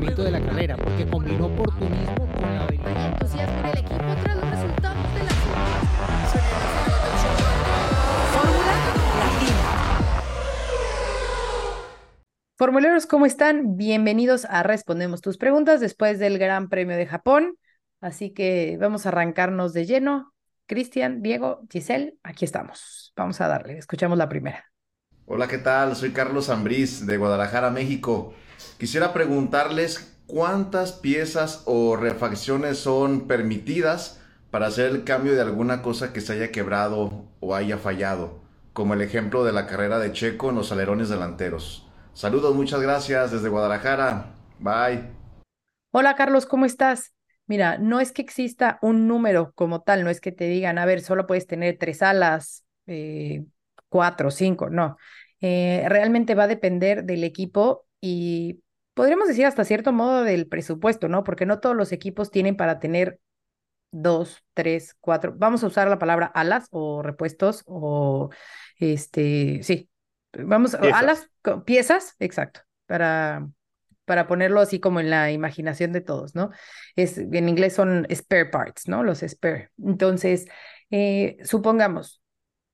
funcionamiento de la carrera, porque combinó oportunismo con la habilidad. entusiasmo en el equipo tras los resultados de la Fórmula Latina. Formuleros, ¿cómo están? Bienvenidos a Respondemos tus preguntas después del Gran Premio de Japón. Así que vamos a arrancarnos de lleno. Cristian, Diego, Giselle, aquí estamos. Vamos a darle. Escuchamos la primera. Hola, ¿qué tal? Soy Carlos Ambriz de Guadalajara, México. Quisiera preguntarles cuántas piezas o refacciones son permitidas para hacer el cambio de alguna cosa que se haya quebrado o haya fallado, como el ejemplo de la carrera de Checo en los alerones delanteros. Saludos, muchas gracias desde Guadalajara. Bye. Hola, Carlos, ¿cómo estás? Mira, no es que exista un número como tal, no es que te digan, a ver, solo puedes tener tres alas, eh, cuatro, cinco, no. Eh, realmente va a depender del equipo y podríamos decir hasta cierto modo del presupuesto, ¿no? Porque no todos los equipos tienen para tener dos, tres, cuatro, vamos a usar la palabra alas o repuestos o este, sí, vamos, Piezas. alas, piezas, exacto, para, para ponerlo así como en la imaginación de todos, ¿no? Es, en inglés son spare parts, ¿no? Los spare. Entonces, eh, supongamos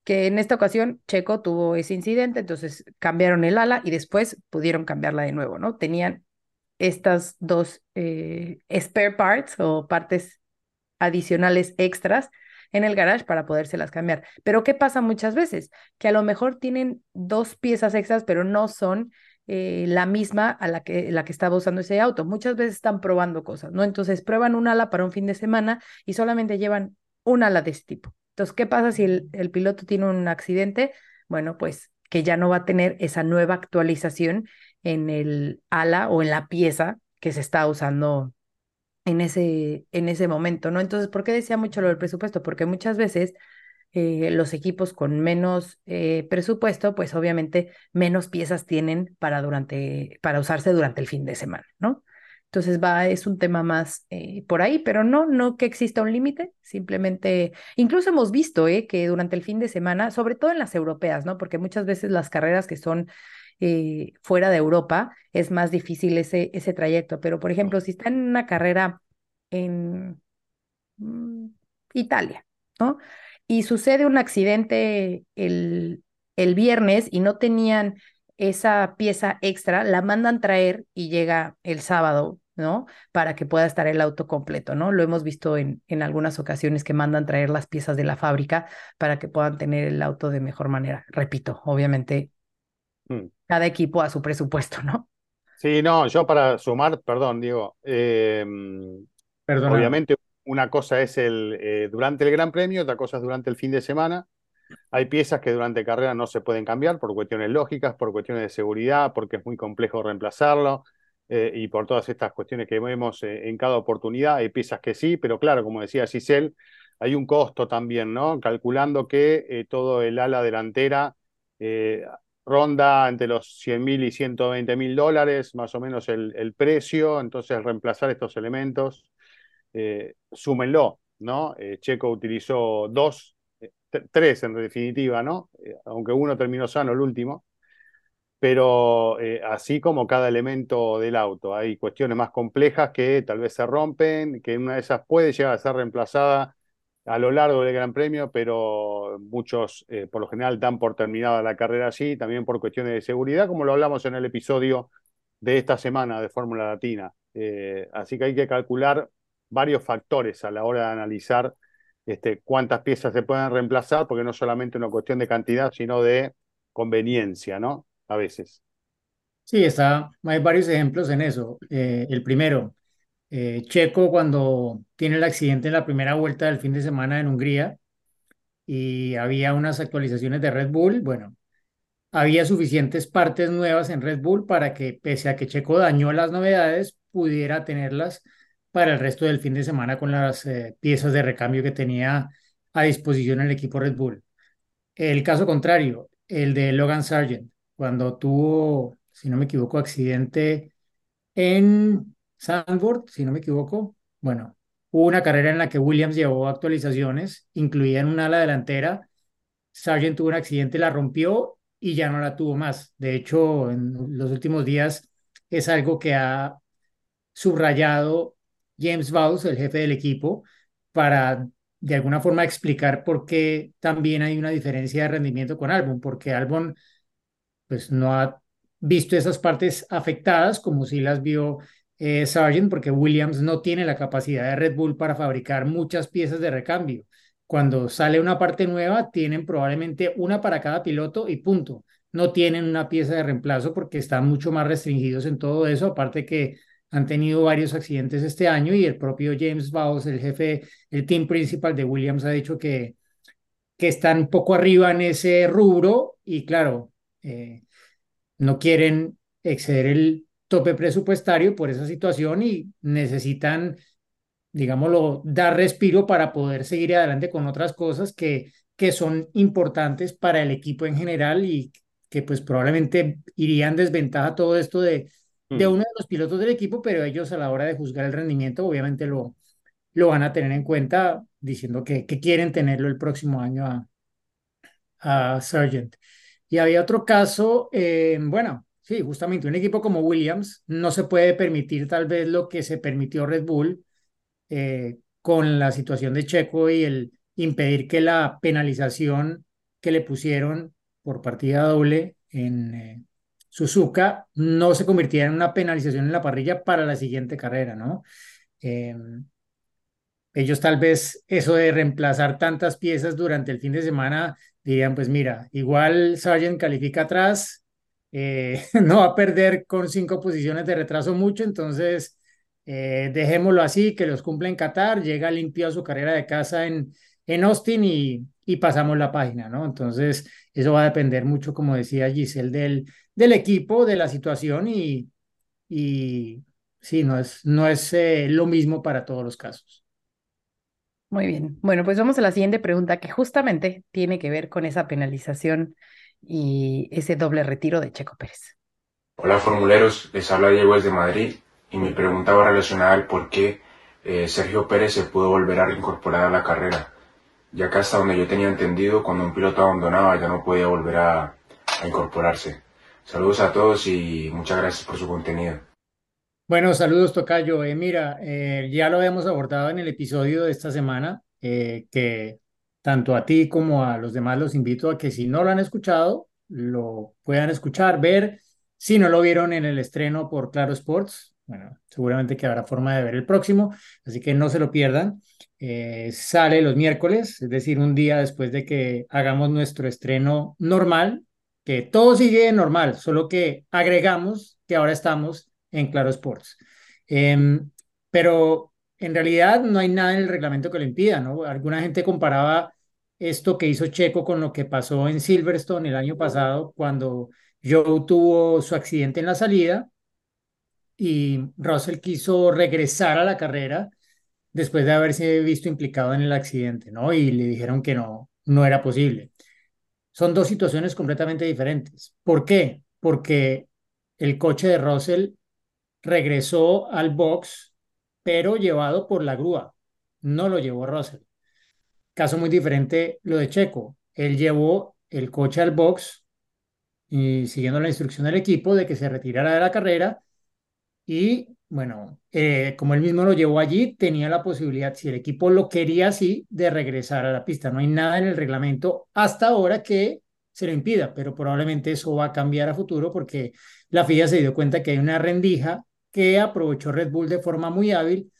que en esta ocasión Checo tuvo ese incidente, entonces cambiaron el ala y después pudieron cambiarla de nuevo, ¿no? Tenían estas dos eh, spare parts o partes adicionales extras en el garage para podérselas cambiar. Pero ¿qué pasa muchas veces? Que a lo mejor tienen dos piezas extras, pero no son eh, la misma a la que, la que estaba usando ese auto. Muchas veces están probando cosas, ¿no? Entonces prueban un ala para un fin de semana y solamente llevan un ala de ese tipo. Entonces, ¿qué pasa si el, piloto tiene un accidente? Bueno, pues que ya no va a tener esa nueva actualización en el ala o en la pieza que se está usando en ese, en ese momento, ¿no? Entonces, ¿por qué decía mucho lo del presupuesto? Porque muchas veces eh, los equipos con menos eh, presupuesto, pues obviamente menos piezas tienen para, durante, para usarse durante el fin de semana, ¿no? Entonces va, es un tema más eh, por ahí, pero no, no que exista un límite, simplemente, incluso hemos visto eh, que durante el fin de semana, sobre todo en las europeas, ¿no? Porque muchas veces las carreras que son eh, fuera de Europa es más difícil ese, ese trayecto, pero por ejemplo, si está en una carrera en mm, Italia, ¿no? Y sucede un accidente el, el viernes y no tenían esa pieza extra, la mandan traer y llega el sábado, ¿no? Para que pueda estar el auto completo, ¿no? Lo hemos visto en, en algunas ocasiones que mandan traer las piezas de la fábrica para que puedan tener el auto de mejor manera. Repito, obviamente Mm. cada equipo a su presupuesto, ¿no? Sí, no, yo para sumar, perdón, Diego, eh, Perdona. obviamente una cosa es el eh, durante el Gran Premio, otra cosa es durante el fin de semana. Hay piezas que durante carrera no se pueden cambiar por cuestiones lógicas, por cuestiones de seguridad, porque es muy complejo reemplazarlo eh, y por todas estas cuestiones que vemos eh, en cada oportunidad. Hay piezas que sí, pero claro, como decía Giselle, hay un costo también, ¿no? Calculando que eh, todo el ala delantera ronda entre los 100 mil y 120 mil dólares, más o menos el, el precio. Entonces, reemplazar estos elementos, eh, súmenlo, ¿no? Checo utilizó dos, tres en definitiva, ¿no? Eh, aunque uno terminó sano el último. Pero eh, así como cada elemento del auto, hay cuestiones más complejas que tal vez se rompen, que una de esas puede llegar a ser reemplazada a lo largo del Gran Premio, pero muchos eh, por lo general dan por terminada la carrera así, también por cuestiones de seguridad, como lo hablamos en el episodio de esta semana de Fórmula Latina. Así que hay que calcular varios factores a la hora de analizar este, cuántas piezas se pueden reemplazar, porque no es solamente una cuestión de cantidad, sino de conveniencia, ¿no? A veces. Sí, está, hay varios ejemplos en eso. Eh, el primero, eh, Checo cuando tiene el accidente en la primera vuelta del fin de semana en Hungría y había unas actualizaciones de Red Bull, bueno, había suficientes partes nuevas en Red Bull para que pese a que Checo dañó las novedades, pudiera tenerlas para el resto del fin de semana con las eh, piezas de recambio que tenía a disposición el equipo Red Bull. El caso contrario, el de Logan Sargent, cuando tuvo, si no me equivoco, accidente en Zandvoort, si no me equivoco, bueno, hubo una carrera en la que Williams llevó actualizaciones, incluían un ala delantera, Sargent tuvo un accidente, la rompió y ya no la tuvo más. De hecho, en los últimos días es algo que ha subrayado James Vowles, el jefe del equipo, para de alguna forma explicar por qué también hay una diferencia de rendimiento con Albon, porque Albon pues no ha visto esas partes afectadas como si las vio eh, Sargent, porque Williams no tiene la capacidad de Red Bull para fabricar muchas piezas de recambio. Cuando sale una parte nueva, tienen probablemente una para cada piloto y punto. No tienen una pieza de reemplazo porque están mucho más restringidos en todo eso, aparte que han tenido varios accidentes este año y el propio James Bowles, el jefe, el team principal de Williams, ha dicho que, que están poco arriba en ese rubro y claro, eh, no quieren exceder el tope presupuestario por esa situación y necesitan, digámoslo, dar respiro para poder seguir adelante con otras cosas que, que son importantes para el equipo en general y que pues probablemente irían desventaja todo esto de, de mm. uno de los pilotos del equipo, pero ellos a la hora de juzgar el rendimiento obviamente lo, lo van a tener en cuenta diciendo que, que quieren tenerlo el próximo año a, a Sargent. Y había otro caso, eh, bueno, sí, justamente un equipo como Williams no se puede permitir tal vez lo que se permitió Red Bull eh, con la situación de Checo y el impedir que la penalización que le pusieron por partida doble en eh, Suzuka no se convirtiera en una penalización en la parrilla para la siguiente carrera, ¿no? Em, ellos tal vez eso de reemplazar tantas piezas durante el fin de semana dirían, pues mira, igual Sargent califica atrás, eh, no va a perder con cinco posiciones de retraso mucho, entonces eh, dejémoslo así, que los cumple en Qatar, llega limpio a su carrera de casa en, en Austin y, y pasamos la página, ¿no? Entonces, eso va a depender mucho, como decía Giselle, del, del equipo, de la situación y, y sí, no es, no es eh, lo mismo para todos los casos. Muy bien. Bueno, pues vamos a la siguiente pregunta que justamente tiene que ver con esa penalización y ese doble retiro de Checo Pérez. Hola formuleros, les habla Diego desde Madrid y mi pregunta va relacionada al por qué eh, Sergio Pérez se pudo volver a reincorporar a la carrera, ya que hasta donde yo tenía entendido, cuando un piloto abandonaba ya no podía volver a, a incorporarse. Saludos a todos y muchas gracias por su contenido. Bueno, saludos Tocayo. Eh, mira, eh, ya lo habíamos abordado en el episodio de esta semana, eh, que tanto a ti como a los demás los invito a que si no lo han escuchado, lo puedan escuchar, ver. Si no lo vieron en el estreno por Claro Sports, bueno, seguramente que habrá forma de ver el próximo, así que no se lo pierdan. sale los miércoles, es decir, un día después de que hagamos nuestro estreno normal, que todo sigue normal, solo que agregamos que ahora estamos en Claro Sports. Em, pero en realidad no hay nada en el reglamento que lo impida, ¿no? Alguna gente comparaba esto que hizo Checo con lo que pasó en Silverstone el año pasado cuando Joe tuvo su accidente en la salida y Russell quiso regresar a la carrera después de haberse visto implicado en el accidente, ¿no? Y le dijeron que no, no era posible. Son dos situaciones completamente diferentes. ¿Por qué? Porque el coche de Russell regresó al box, pero llevado por la grúa. No lo llevó Russell. Caso muy diferente lo de Checo. Él llevó el coche al box siguiendo la instrucción del equipo de que se retirara de la carrera y bueno, eh, como él mismo lo llevó allí, tenía la posibilidad, si el equipo lo quería así, de regresar a la pista. No hay nada en el reglamento hasta ahora que se lo impida, pero probablemente eso va a cambiar a futuro porque la FIA se dio cuenta que hay una rendija que aprovechó Red Bull de forma muy hábil,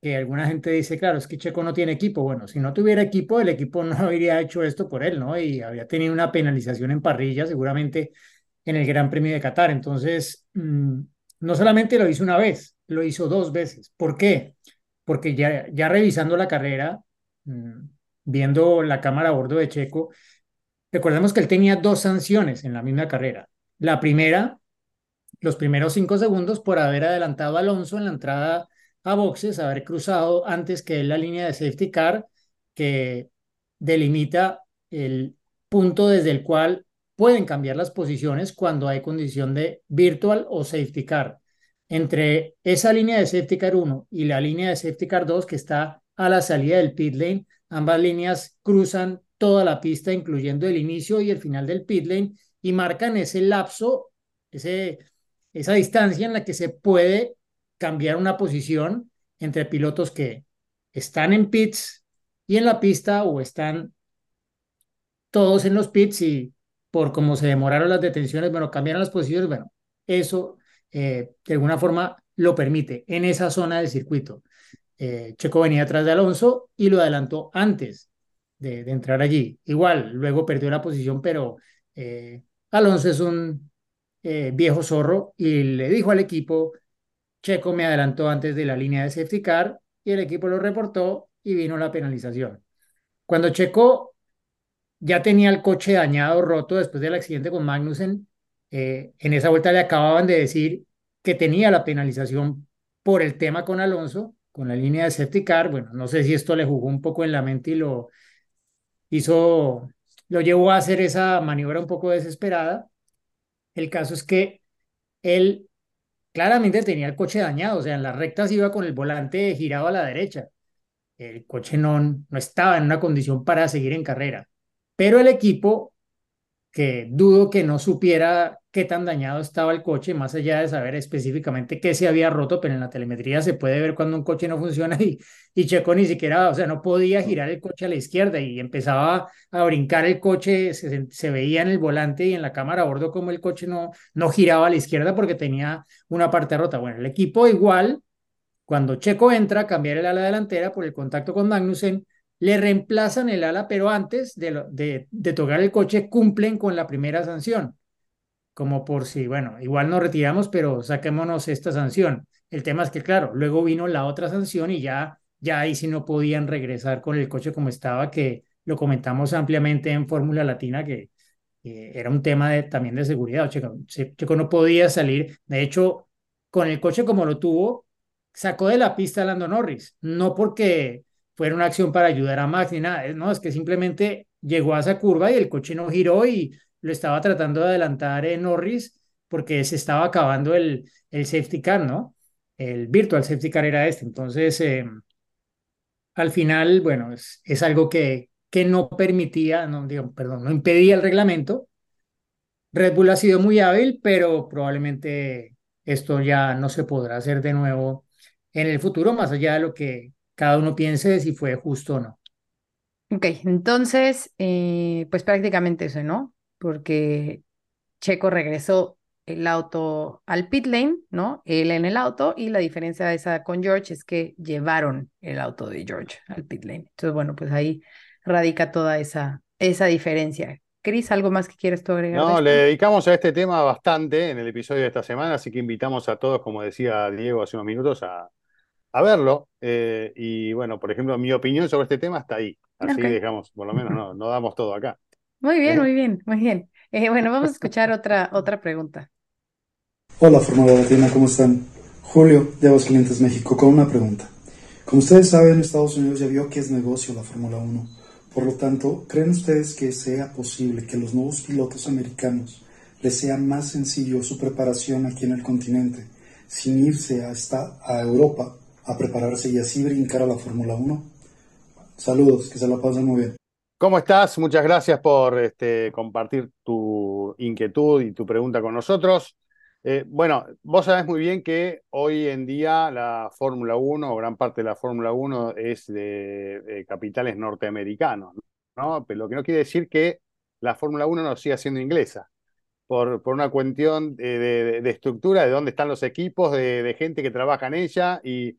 que alguna gente dice, claro, es que Checo no tiene equipo. Bueno, si no tuviera equipo, el equipo no habría hecho esto por él, ¿no? Y habría tenido una penalización en parrilla seguramente en el Gran Premio de Qatar. Entonces, mm, no solamente lo hizo una vez, lo hizo dos veces. ¿Por qué? Porque ya, revisando la carrera, mm, viendo la cámara a bordo de Checo, recordemos que él tenía dos sanciones en la misma carrera. La primera los primeros cinco segundos por haber adelantado a Alonso en la entrada a boxes, haber cruzado antes que la línea de safety car que delimita el punto desde el cual pueden cambiar las posiciones cuando hay condición de virtual o safety car. Entre esa línea de safety car 1 y la línea de safety car 2 que está a la salida del pit lane, ambas líneas cruzan toda la pista, incluyendo el inicio y el final del pit lane, y marcan ese lapso, ese esa distancia en la que se puede cambiar una posición entre pilotos que están en pits y en la pista o están todos en los pits y por cómo se demoraron las detenciones, bueno, cambiaron las posiciones, bueno, eso eh, de alguna forma lo permite en esa zona del circuito. Eh, Checo venía atrás de Alonso y lo adelantó antes de, entrar allí. Igual, luego perdió la posición, pero eh, Alonso es un viejo zorro y le dijo al equipo, Checo me adelantó antes de la línea de safety car y el equipo lo reportó y vino la penalización. Cuando Checo ya tenía el coche dañado, roto después del accidente con Magnussen, eh, en esa vuelta le acababan de decir que tenía la penalización por el tema con Alonso, con la línea de safety car. Bueno, no sé si esto le jugó un poco en la mente y lo hizo, lo llevó a hacer esa maniobra un poco desesperada. El caso es que él claramente tenía el coche dañado, o sea, en las rectas iba con el volante girado a la derecha. El coche no, no estaba en una condición para seguir en carrera. Pero el equipo, que dudo que no supiera qué tan dañado estaba el coche, más allá de saber específicamente qué se había roto, pero en la telemetría se puede ver cuando un coche no funciona y, y Checo ni siquiera, o sea, no podía girar el coche a la izquierda y empezaba a brincar el coche, se, veía en el volante y en la cámara a bordo como el coche no, no giraba a la izquierda porque tenía una parte rota. Bueno, el equipo igual, cuando Checo entra a cambiar el ala delantera por el contacto con Magnussen, le reemplazan el ala, pero antes de, de tocar el coche cumplen con la primera sanción como por si, bueno, igual nos retiramos, pero saquémonos esta sanción. El tema es que, claro, luego vino la otra sanción y ya, ya ahí sí no podían regresar con el coche como estaba, que lo comentamos ampliamente en Fórmula Latina, que era un tema de, también de seguridad. Checo, Checo no podía salir. De hecho, con el coche como lo tuvo, sacó de la pista a Lando Norris, no porque fuera una acción para ayudar a Max ni nada, no, es que simplemente llegó a esa curva y el coche no giró y lo estaba tratando de adelantar en Norris porque se estaba acabando el, el safety car, ¿no? El virtual safety car era este. Entonces, eh, al final, bueno, es, es algo que, que no permitía, no, digo, perdón, no impedía el reglamento. Red Bull ha sido muy hábil, pero probablemente esto ya no se podrá hacer de nuevo en el futuro, más allá de lo que cada uno piense si fue justo o no. Ok, entonces, eh, pues prácticamente eso, ¿no? porque Checo regresó el auto al pit lane, ¿no? Él en el auto y la diferencia de esa con George es que llevaron el auto de George al pit lane. Entonces, bueno, pues ahí radica toda esa, esa diferencia. Cris, ¿algo más que quieres tú agregar? No, le dedicamos a este tema bastante en el episodio de esta semana, así que invitamos a todos, como decía Diego hace unos minutos, a, a verlo. Eh, y bueno, por ejemplo, mi opinión sobre este tema está ahí. Así dejamos, por lo menos no, no damos todo acá. Muy bien, muy bien, muy bien. Eh, bueno, vamos a escuchar otra, otra pregunta. Hola, Fórmula Latina, ¿cómo están? Julio, de Clientes México, con una pregunta. Como ustedes saben, Estados Unidos ya vio que es negocio la Fórmula 1. Por lo tanto, ¿creen ustedes que sea posible que los nuevos pilotos americanos les sea más sencillo su preparación aquí en el continente, sin irse hasta a Europa a prepararse y así brincar a la Fórmula 1? Saludos, que se la pasen muy bien. ¿Cómo estás? Muchas gracias por este, compartir tu inquietud y tu pregunta con nosotros. Eh, bueno, vos sabés muy bien que hoy en día la Fórmula 1 o gran parte de la Fórmula 1 es de, capitales norteamericanos, ¿no? Pero lo que no quiere decir que la Fórmula 1 no siga siendo inglesa, por, por una cuestión de, estructura, de dónde están los equipos, de, gente que trabaja en ella y,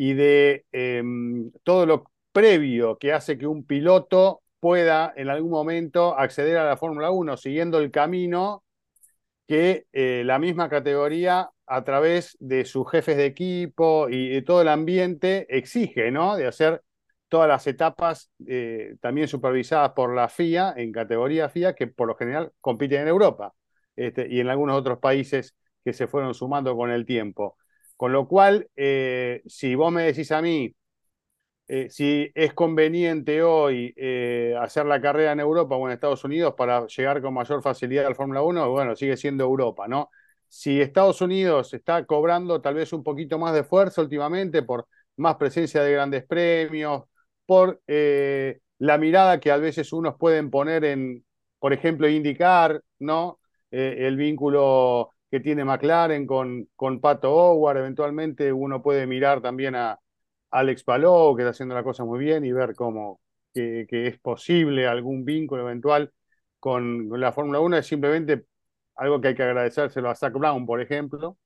y de em, todo lo previo que hace que un piloto pueda en algún momento acceder a la Fórmula 1 siguiendo el camino que eh, la misma categoría a través de sus jefes de equipo y de todo el ambiente exige, ¿no? De hacer todas las etapas eh, también supervisadas por la FIA, en categoría FIA, que por lo general compiten en Europa este, y en algunos otros países que se fueron sumando con el tiempo. Con lo cual, eh, si vos me decís a mí, eh, si es conveniente hoy eh, hacer la carrera en Europa o en Estados Unidos para llegar con mayor facilidad al Fórmula 1, bueno, sigue siendo Europa, ¿no? Si Estados Unidos está cobrando tal vez un poquito más de fuerza últimamente por más presencia de grandes premios, por la mirada que a veces unos pueden poner en, por ejemplo, indicar, ¿no? el vínculo que tiene McLaren con, con Pato Howard, eventualmente uno puede mirar también a Alex Palou, que está haciendo la cosa muy bien, y ver cómo que, es posible algún vínculo eventual con, la Fórmula 1, es simplemente algo que hay que agradecérselo a Zach Brown, por ejemplo,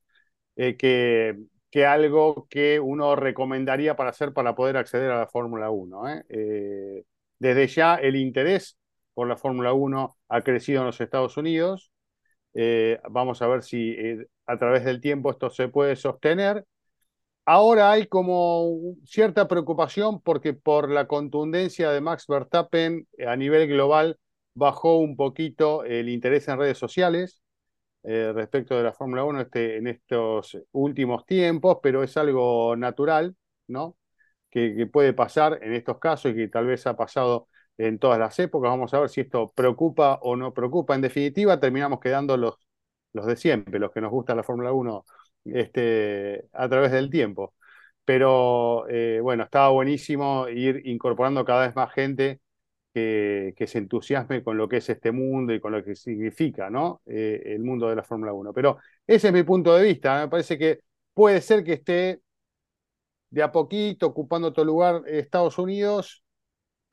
eh, que, que algo que uno recomendaría para hacer para poder acceder a la Fórmula 1. ¿eh? Eh, desde ya el interés por la Fórmula 1 ha crecido en los Estados Unidos. Vamos a ver si a través del tiempo esto se puede sostener. Ahora hay como cierta preocupación porque por la contundencia de Max Verstappen a nivel global bajó un poquito el interés en redes sociales eh, respecto de la Fórmula 1 este, en estos últimos tiempos, pero es algo natural, ¿no? Que, puede pasar en estos casos y que tal vez ha pasado en todas las épocas. Vamos a ver si esto preocupa o no preocupa. En definitiva, terminamos quedando los, los de siempre, los que nos gusta la Fórmula 1 este, a través del tiempo. Pero eh, bueno, estaba buenísimo ir incorporando cada vez más gente que, se entusiasme con lo que es este mundo y con lo que significa ¿no? Eh, el mundo de la Fórmula 1. Pero ese es mi punto de vista. Me parece que puede ser que esté de a poquito ocupando otro lugar Estados Unidos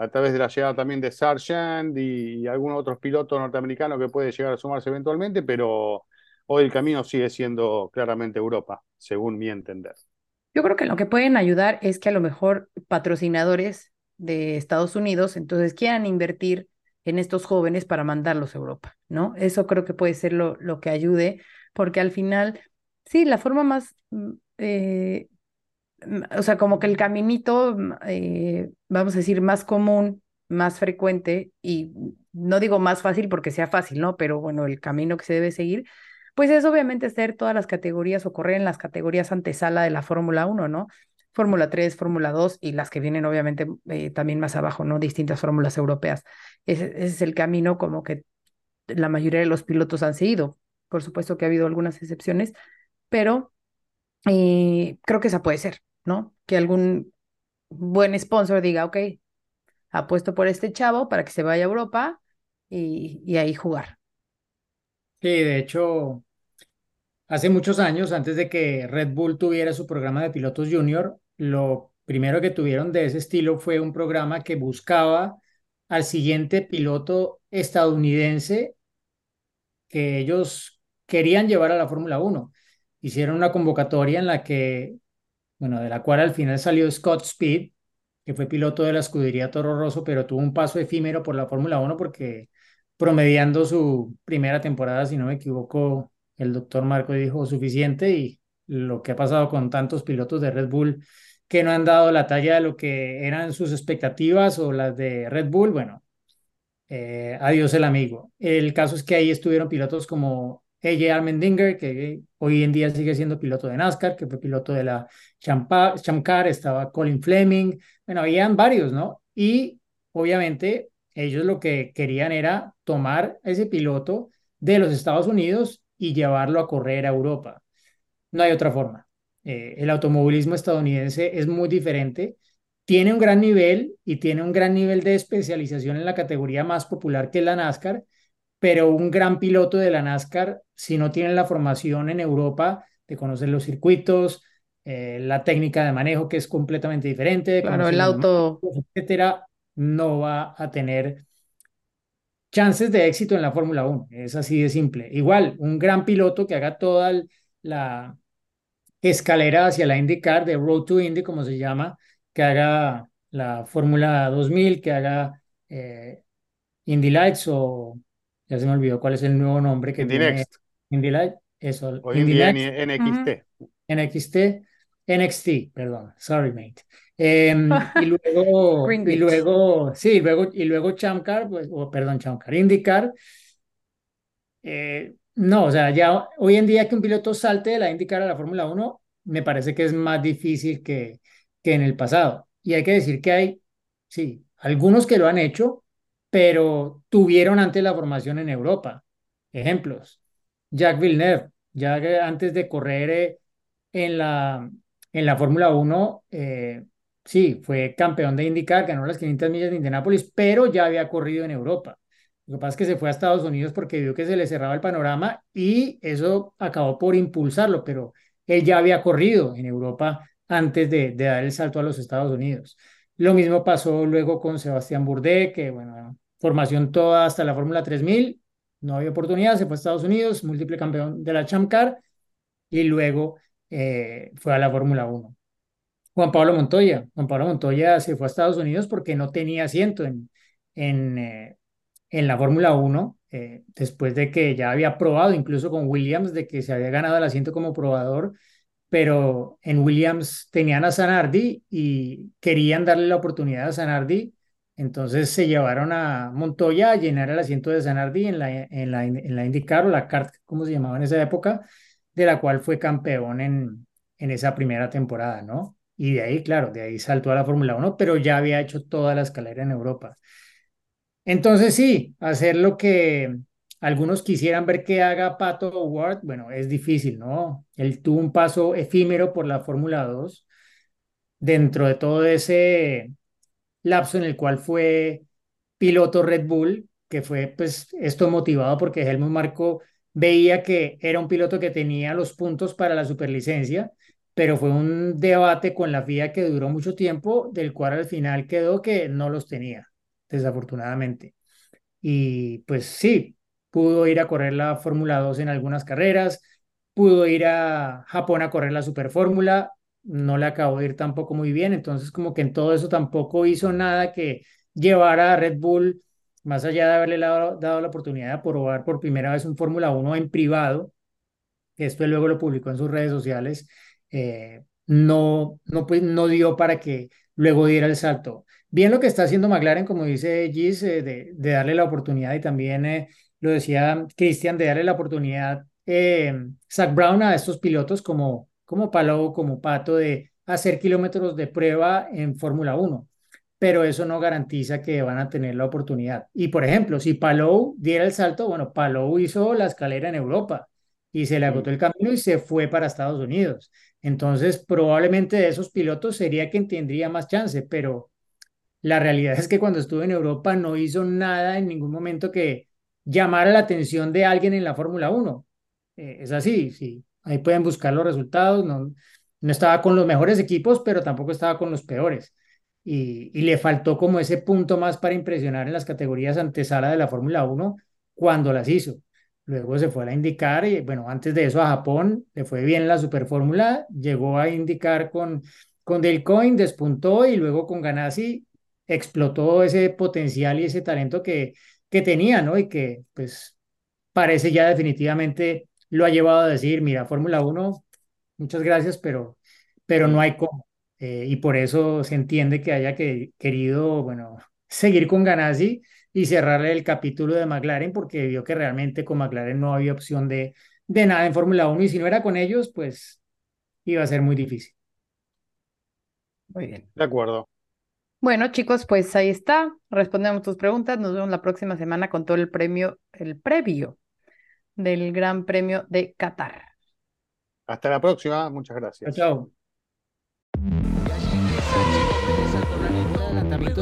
a través de la llegada también de Sargent y, y algunos otros pilotos norteamericanos que puede llegar a sumarse eventualmente, pero hoy el camino sigue siendo claramente Europa, según mi entender. Yo creo que lo que pueden ayudar es que a lo mejor patrocinadores de Estados Unidos entonces quieran invertir en estos jóvenes para mandarlos a Europa, ¿no? Eso creo que puede ser lo, lo que ayude, porque al final, sí, la forma más, mm, eh, o sea, como que el caminito, eh, vamos a decir, más común, más frecuente, y no digo más fácil porque sea fácil, ¿no? Pero bueno, el camino que se debe seguir pues es obviamente ser todas las categorías o correr en las categorías antesala de la Fórmula 1, ¿no? Fórmula 3, Fórmula 2 y las que vienen obviamente eh, también más abajo, ¿no? Distintas fórmulas europeas. Ese, es el camino como que la mayoría de los pilotos han seguido. Por supuesto que ha habido algunas excepciones, pero eh, creo que esa puede ser, ¿no? Que algún buen sponsor diga, ok, apuesto por este chavo para que se vaya a Europa y, y ahí jugar. Sí, de hecho, hace muchos años, antes de que Red Bull tuviera su programa de pilotos junior, lo primero que tuvieron de ese estilo fue un programa que buscaba al siguiente piloto estadounidense que ellos querían llevar a la Fórmula 1. Hicieron una convocatoria en la que, bueno, de la cual al final salió Scott Speed, que fue piloto de la escudería Toro Rosso, pero tuvo un paso efímero por la Fórmula 1 porque promediando su primera temporada, si no me equivoco, el doctor Marco dijo suficiente y lo que ha pasado con tantos pilotos de Red Bull que no han dado la talla de lo que eran sus expectativas o las de Red Bull, bueno, eh, adiós el amigo. El caso es que ahí estuvieron pilotos como AJ Armendinger, que hoy en día sigue siendo piloto de NASCAR, que fue piloto de la Chamcar, estaba Colin Fleming, bueno, habían varios, ¿no? Y obviamente ellos lo que querían era tomar ese piloto de los Estados Unidos y llevarlo a correr a Europa. No hay otra forma. Eh, el automovilismo estadounidense es muy diferente. Tiene un gran nivel y tiene un gran nivel de especialización en la categoría más popular que es la NASCAR, pero un gran piloto de la NASCAR, si no tiene la formación en Europa de conocer los circuitos, eh, la técnica de manejo que es completamente diferente, claro, el auto, etcétera, no va a tener chances de éxito en la Fórmula 1. Es así de simple. Igual, un gran piloto que haga toda la escalera hacia la IndyCar, de Road to Indy, como se llama, que haga la Fórmula 2000, que haga eh, Indy Lights o ya se me olvidó cuál es el nuevo nombre que Indy tiene Next. Indy Light, eso. O Indy, NXT. NXT, NXT, perdón, sorry mate. Em, y luego, y luego, sí, luego, y luego Chamcar, pues, o perdón, Chamcar, IndyCar. Eh, no, o sea, ya hoy en día que un piloto salte de la IndyCar a la Fórmula 1, me parece que es más difícil que, que en el pasado. Y hay que decir que hay, sí, algunos que lo han hecho, pero tuvieron antes la formación en Europa. Ejemplos, Jack Villeneuve, ya antes de correr eh, en la, en la Fórmula 1, eh, sí, fue campeón de IndyCar, ganó las 500 millas de Indianápolis, pero ya había corrido en Europa. Lo que pasa es que se fue a Estados Unidos porque vio que se le cerraba el panorama y eso acabó por impulsarlo, pero él ya había corrido en Europa antes de, de dar el salto a los Estados Unidos. Lo mismo pasó luego con Sebastián Bourdais, que bueno, formación toda hasta la Fórmula 3000, no había oportunidad, se fue a Estados Unidos, múltiple campeón de la Champ Car y luego eh, fue a la Fórmula 1. Juan Pablo Montoya. Juan Pablo Montoya se fue a Estados Unidos porque no tenía asiento en, en, eh, en la Fórmula 1, eh, después de que ya había probado incluso con Williams de que se había ganado el asiento como probador, pero en Williams tenían a Zanardi y querían darle la oportunidad a Zanardi, entonces se llevaron a Montoya a llenar el asiento de Zanardi en la, en la, en la IndyCar o la CART, como se llamaba en esa época, de la cual fue campeón en, en esa primera temporada, ¿no? Y de ahí, claro, de ahí saltó a la Fórmula 1, pero ya había hecho toda la escalera en Europa. Entonces sí, hacer lo que algunos quisieran ver que haga Pato Ward, bueno, es difícil, ¿no? Él tuvo un paso efímero por la Fórmula 2 dentro de todo ese lapso en el cual fue piloto Red Bull, que fue pues esto motivado porque Helmut Marco veía que era un piloto que tenía los puntos para la superlicencia, pero fue un debate con la FIA que duró mucho tiempo, del cual al final quedó que no los tenía, desafortunadamente. Y pues sí, pudo ir a correr la Fórmula 2 en algunas carreras, pudo ir a Japón a correr la Superfórmula, no le acabó de ir tampoco muy bien, entonces como que en todo eso tampoco hizo nada que llevara a Red Bull, más allá de haberle dado, la oportunidad de probar por primera vez un Fórmula 1 en privado, que esto luego lo publicó en sus redes sociales, eh, no, no, pues, no dio para que luego diera el salto. Bien lo que está haciendo McLaren, como dice Gis, eh, de, de, darle la oportunidad y también eh, lo decía Cristian, de darle la oportunidad Zach Brown a estos pilotos como, como Palou, como Pato, de hacer kilómetros de prueba en Fórmula 1 pero eso no garantiza que van a tener la oportunidad. Y por ejemplo, si Palou diera el salto, bueno, Palou hizo la escalera en Europa y se le agotó el camino y se fue para Estados Unidos. Entonces, probablemente de esos pilotos sería quien tendría más chance, pero la realidad es que cuando estuvo en Europa no hizo nada en ningún momento que llamara la atención de alguien en la Fórmula 1. Eh, es así, sí. Ahí pueden buscar los resultados. No, no estaba con los mejores equipos, pero tampoco estaba con los peores. Y, y le faltó como ese punto más para impresionar en las categorías antesala de la Fórmula 1 cuando las hizo. Luego se fue a indicar y bueno, antes de eso a Japón le fue bien la Super Fórmula, llegó a indicar con, con Delcoin, despuntó y luego con Ganassi explotó ese potencial y ese talento que, que tenía, ¿no? Y que pues parece ya definitivamente lo ha llevado a decir, mira, Fórmula 1, muchas gracias, pero, pero no hay cómo. Eh, y por eso se entiende que haya que, querido, bueno, seguir con Ganassi y cerrarle el capítulo de McLaren porque vio que realmente con McLaren no había opción de, de nada en Fórmula 1 y si no era con ellos, pues iba a ser muy difícil. Muy bien. De acuerdo. Bueno, chicos, pues ahí está. Respondemos tus preguntas. Nos vemos la próxima semana con todo el premio, el previo del Gran Premio de Qatar. Hasta la próxima. Muchas gracias. Chao. adelantamiento